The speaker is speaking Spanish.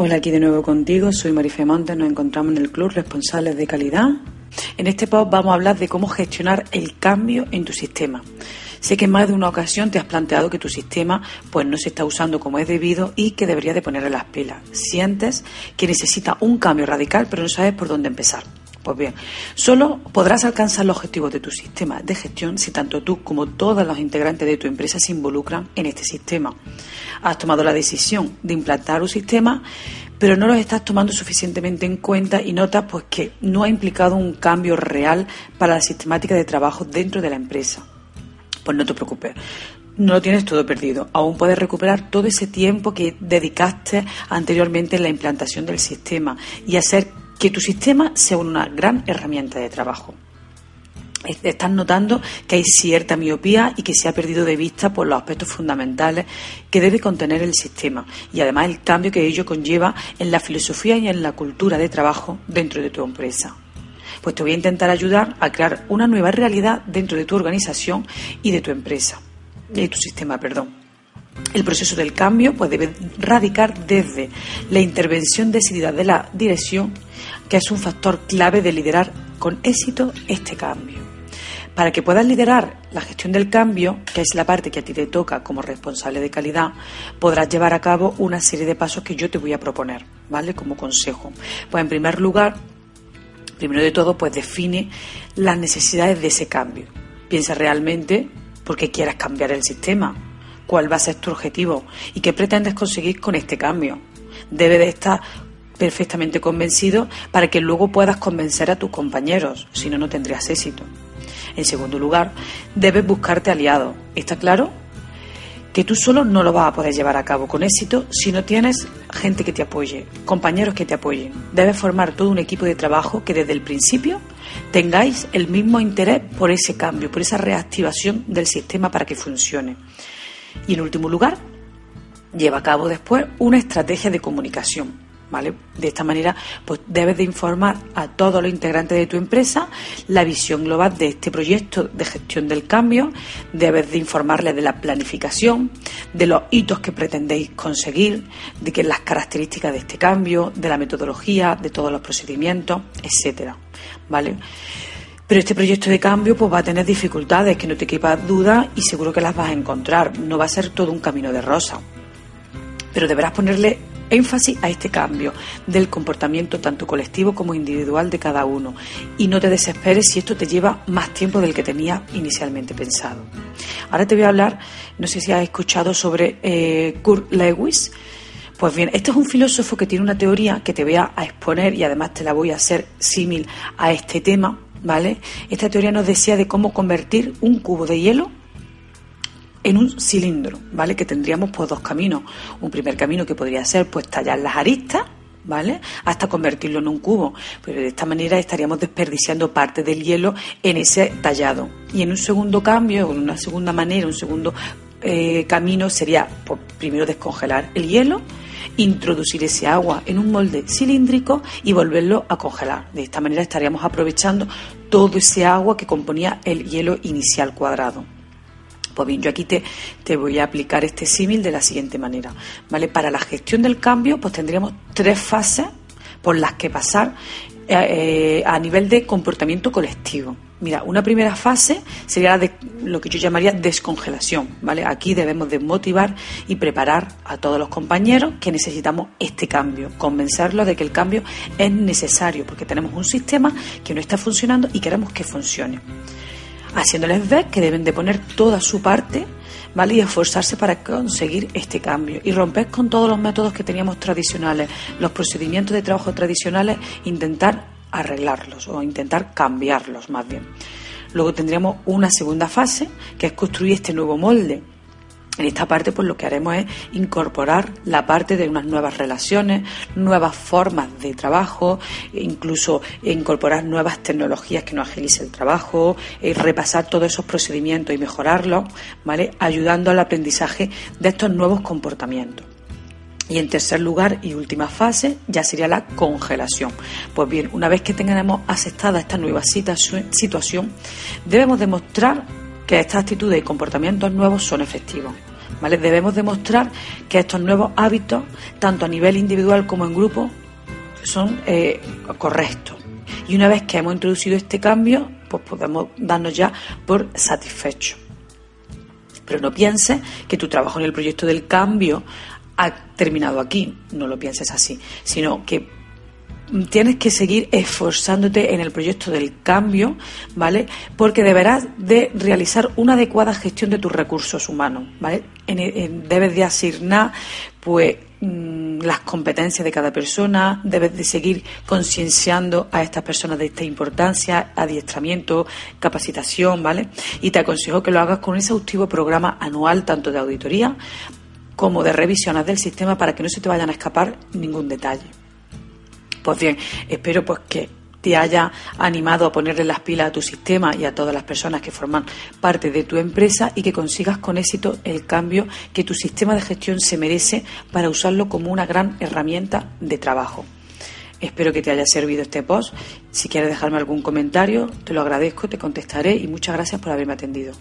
Hola, aquí de nuevo contigo. Soy Marife Montes. Nos encontramos en el Club Responsables de Calidad. En este post vamos a hablar de cómo gestionar el cambio en tu sistema. Sé que en más de una ocasión te has planteado que tu sistema pues no se está usando como es debido y que debería de ponerle las pilas. Sientes que necesita un cambio radical pero no sabes por dónde empezar. Pues bien, solo podrás alcanzar los objetivos de tu sistema de gestión si tanto tú como todos los integrantes de tu empresa se involucran en este sistema. Has tomado la decisión de implantar un sistema, pero no lo estás tomando suficientemente en cuenta y notas pues que no ha implicado un cambio real para la sistemática de trabajo dentro de la empresa. Pues no te preocupes, no lo tienes todo perdido. Aún puedes recuperar todo ese tiempo que dedicaste anteriormente en la implantación del sistema y hacer que tu sistema sea una gran herramienta de trabajo. Estás notando que hay cierta miopía y que se ha perdido de vista por los aspectos fundamentales que debe contener el sistema y además el cambio que ello conlleva en la filosofía y en la cultura de trabajo dentro de tu empresa. Pues te voy a intentar ayudar a crear una nueva realidad dentro de tu organización y de tu empresa, de tu sistema, perdón. El proceso del cambio pues, debe radicar desde la intervención decidida de la dirección que es un factor clave de liderar con éxito este cambio. Para que puedas liderar la gestión del cambio, que es la parte que a ti te toca como responsable de calidad, podrás llevar a cabo una serie de pasos que yo te voy a proponer, ¿vale? Como consejo. Pues en primer lugar, primero de todo, pues define las necesidades de ese cambio. Piensa realmente por qué quieras cambiar el sistema, cuál va a ser tu objetivo y qué pretendes conseguir con este cambio. Debe de estar perfectamente convencido para que luego puedas convencer a tus compañeros, si no, no tendrías éxito. En segundo lugar, debes buscarte aliados. ¿Está claro? Que tú solo no lo vas a poder llevar a cabo con éxito si no tienes gente que te apoye, compañeros que te apoyen. Debes formar todo un equipo de trabajo que desde el principio tengáis el mismo interés por ese cambio, por esa reactivación del sistema para que funcione. Y en último lugar, lleva a cabo después una estrategia de comunicación de esta manera, pues debes de informar a todos los integrantes de tu empresa la visión global de este proyecto de gestión del cambio, debes de informarles de la planificación, de los hitos que pretendéis conseguir, de que las características de este cambio, de la metodología, de todos los procedimientos, etcétera, ¿vale? Pero este proyecto de cambio pues va a tener dificultades, que no te quepa duda y seguro que las vas a encontrar. No va a ser todo un camino de rosa. Pero deberás ponerle énfasis a este cambio del comportamiento tanto colectivo como individual de cada uno y no te desesperes si esto te lleva más tiempo del que tenía inicialmente pensado. Ahora te voy a hablar, no sé si has escuchado sobre eh, Kurt Lewis. Pues bien, este es un filósofo que tiene una teoría que te voy a exponer y además te la voy a hacer símil a este tema, ¿vale? Esta teoría nos decía de cómo convertir un cubo de hielo en un cilindro, ¿vale? Que tendríamos pues dos caminos. Un primer camino que podría ser pues tallar las aristas, ¿vale? Hasta convertirlo en un cubo. Pero de esta manera estaríamos desperdiciando parte del hielo en ese tallado. Y en un segundo cambio, en una segunda manera, un segundo eh, camino sería pues, primero descongelar el hielo, introducir ese agua en un molde cilíndrico y volverlo a congelar. De esta manera estaríamos aprovechando todo ese agua que componía el hielo inicial cuadrado. Bien, yo aquí te, te voy a aplicar este símil de la siguiente manera. ¿vale? Para la gestión del cambio, pues tendríamos tres fases por las que pasar eh, eh, a nivel de comportamiento colectivo. Mira, una primera fase sería la de lo que yo llamaría descongelación, ¿vale? Aquí debemos de motivar y preparar a todos los compañeros que necesitamos este cambio, convencerlos de que el cambio es necesario porque tenemos un sistema que no está funcionando y queremos que funcione haciéndoles ver que deben de poner toda su parte ¿vale? y esforzarse para conseguir este cambio y romper con todos los métodos que teníamos tradicionales, los procedimientos de trabajo tradicionales, intentar arreglarlos o intentar cambiarlos más bien. Luego tendríamos una segunda fase que es construir este nuevo molde en esta parte, pues lo que haremos es incorporar la parte de unas nuevas relaciones, nuevas formas de trabajo, incluso incorporar nuevas tecnologías que nos agilicen el trabajo, eh, repasar todos esos procedimientos y mejorarlos, ¿vale? Ayudando al aprendizaje de estos nuevos comportamientos. Y en tercer lugar y última fase ya sería la congelación. Pues bien, una vez que tengamos aceptada esta nueva situación, debemos demostrar que estas actitudes y comportamientos nuevos son efectivos. Debemos demostrar que estos nuevos hábitos, tanto a nivel individual como en grupo, son eh, correctos. Y una vez que hemos introducido este cambio, pues podemos darnos ya por satisfechos. Pero no pienses que tu trabajo en el proyecto del cambio ha terminado aquí. No lo pienses así, sino que tienes que seguir esforzándote en el proyecto del cambio, ¿vale? Porque deberás de realizar una adecuada gestión de tus recursos humanos, ¿vale? debes de asignar, pues, mm, las competencias de cada persona, debes de seguir concienciando a estas personas de esta importancia, adiestramiento, capacitación, ¿vale? Y te aconsejo que lo hagas con un exhaustivo programa anual, tanto de auditoría como de revisiones del sistema, para que no se te vayan a escapar ningún detalle. Pues bien, espero pues que te haya animado a ponerle las pilas a tu sistema y a todas las personas que forman parte de tu empresa y que consigas con éxito el cambio que tu sistema de gestión se merece para usarlo como una gran herramienta de trabajo. Espero que te haya servido este post. Si quieres dejarme algún comentario, te lo agradezco, te contestaré y muchas gracias por haberme atendido.